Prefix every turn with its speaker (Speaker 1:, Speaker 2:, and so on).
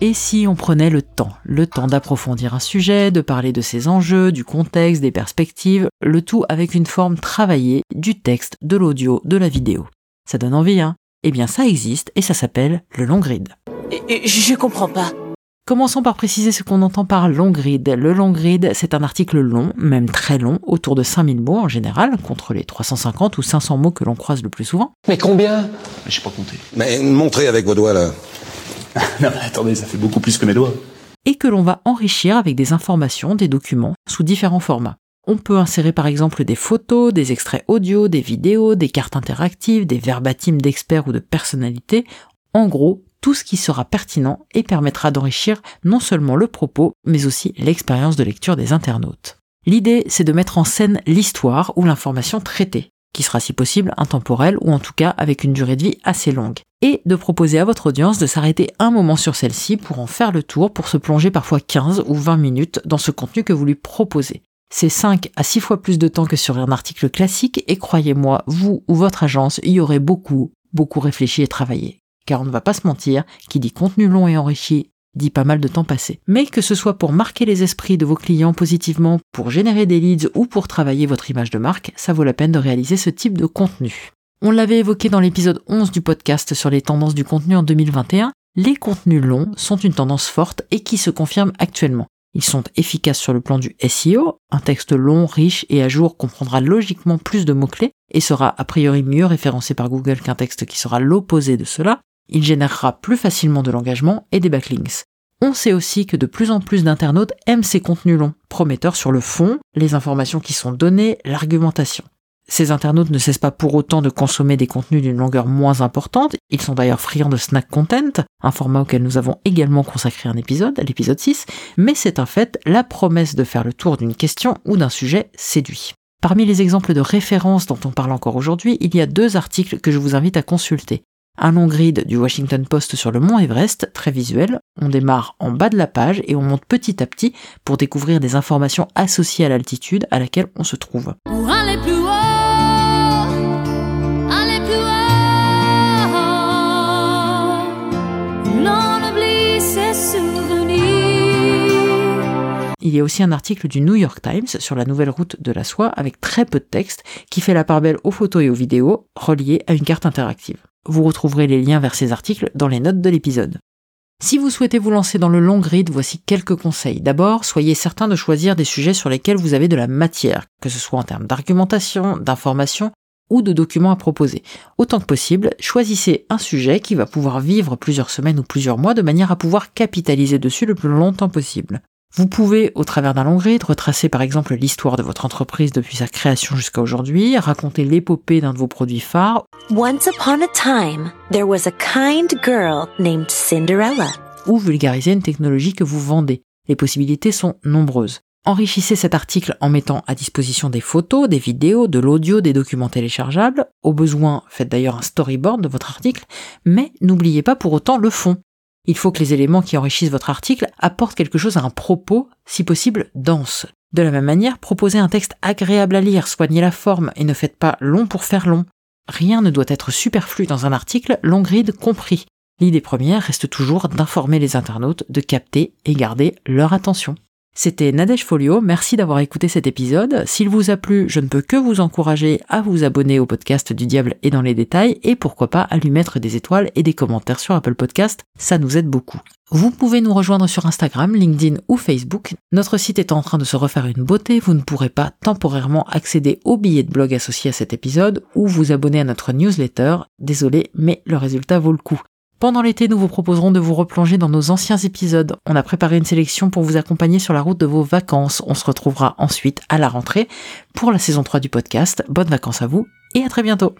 Speaker 1: Et si on prenait le temps, le temps d'approfondir un sujet, de parler de ses enjeux, du contexte, des perspectives, le tout avec une forme travaillée du texte, de l'audio, de la vidéo. Ça donne envie, hein? Eh bien ça existe et ça s'appelle le long grid.
Speaker 2: Je comprends pas.
Speaker 1: Commençons par préciser ce qu'on entend par long grid. Le long grid, c'est un article long, même très long, autour de 5000 mots en général, contre les 350 ou 500 mots que l'on croise le plus souvent.
Speaker 3: Mais combien?
Speaker 4: J'ai pas compté.
Speaker 5: Mais montrez avec vos doigts là.
Speaker 4: non mais attendez, ça fait beaucoup plus que mes doigts.
Speaker 1: Et que l'on va enrichir avec des informations, des documents, sous différents formats. On peut insérer par exemple des photos, des extraits audio, des vidéos, des cartes interactives, des verbatims d'experts ou de personnalités. En gros, tout ce qui sera pertinent et permettra d'enrichir non seulement le propos, mais aussi l'expérience de lecture des internautes. L'idée, c'est de mettre en scène l'histoire ou l'information traitée, qui sera si possible intemporelle ou en tout cas avec une durée de vie assez longue, et de proposer à votre audience de s'arrêter un moment sur celle-ci pour en faire le tour, pour se plonger parfois 15 ou 20 minutes dans ce contenu que vous lui proposez. C'est 5 à 6 fois plus de temps que sur un article classique et croyez-moi, vous ou votre agence y aurez beaucoup, beaucoup réfléchi et travaillé car on ne va pas se mentir, qui dit contenu long et enrichi dit pas mal de temps passé. Mais que ce soit pour marquer les esprits de vos clients positivement, pour générer des leads ou pour travailler votre image de marque, ça vaut la peine de réaliser ce type de contenu. On l'avait évoqué dans l'épisode 11 du podcast sur les tendances du contenu en 2021, les contenus longs sont une tendance forte et qui se confirme actuellement. Ils sont efficaces sur le plan du SEO, un texte long, riche et à jour comprendra logiquement plus de mots-clés et sera a priori mieux référencé par Google qu'un texte qui sera l'opposé de cela, il générera plus facilement de l'engagement et des backlinks. On sait aussi que de plus en plus d'internautes aiment ces contenus longs, prometteurs sur le fond, les informations qui sont données, l'argumentation. Ces internautes ne cessent pas pour autant de consommer des contenus d'une longueur moins importante, ils sont d'ailleurs friands de snack content, un format auquel nous avons également consacré un épisode, l'épisode 6, mais c'est un fait, la promesse de faire le tour d'une question ou d'un sujet séduit. Parmi les exemples de références dont on parle encore aujourd'hui, il y a deux articles que je vous invite à consulter un long grid du Washington Post sur le mont Everest, très visuel. On démarre en bas de la page et on monte petit à petit pour découvrir des informations associées à l'altitude à laquelle on se trouve. Il y a aussi un article du New York Times sur la nouvelle route de la soie avec très peu de texte qui fait la part belle aux photos et aux vidéos reliées à une carte interactive. Vous retrouverez les liens vers ces articles dans les notes de l'épisode. Si vous souhaitez vous lancer dans le long grid, voici quelques conseils. D'abord, soyez certain de choisir des sujets sur lesquels vous avez de la matière, que ce soit en termes d'argumentation, d'information ou de documents à proposer. Autant que possible, choisissez un sujet qui va pouvoir vivre plusieurs semaines ou plusieurs mois de manière à pouvoir capitaliser dessus le plus longtemps possible. Vous pouvez, au travers d'un long grid, retracer par exemple l'histoire de votre entreprise depuis sa création jusqu'à aujourd'hui, raconter l'épopée d'un de vos produits phares.
Speaker 2: Once upon a time, there was a kind girl named Cinderella.
Speaker 1: Ou vulgariser une technologie que vous vendez. Les possibilités sont nombreuses. Enrichissez cet article en mettant à disposition des photos, des vidéos, de l'audio, des documents téléchargeables. Au besoin, faites d'ailleurs un storyboard de votre article, mais n'oubliez pas pour autant le fond. Il faut que les éléments qui enrichissent votre article apportent quelque chose à un propos, si possible dense. De la même manière, proposez un texte agréable à lire, soignez la forme et ne faites pas long pour faire long. Rien ne doit être superflu dans un article, long grid compris. L'idée première reste toujours d'informer les internautes, de capter et garder leur attention. C'était Nadège Folio, merci d'avoir écouté cet épisode. S'il vous a plu, je ne peux que vous encourager à vous abonner au podcast du Diable et dans les détails, et pourquoi pas à lui mettre des étoiles et des commentaires sur Apple Podcast, ça nous aide beaucoup. Vous pouvez nous rejoindre sur Instagram, LinkedIn ou Facebook. Notre site est en train de se refaire une beauté, vous ne pourrez pas temporairement accéder aux billets de blog associés à cet épisode ou vous abonner à notre newsletter. Désolé, mais le résultat vaut le coup. Pendant l'été, nous vous proposerons de vous replonger dans nos anciens épisodes. On a préparé une sélection pour vous accompagner sur la route de vos vacances. On se retrouvera ensuite à la rentrée pour la saison 3 du podcast. Bonnes vacances à vous et à très bientôt.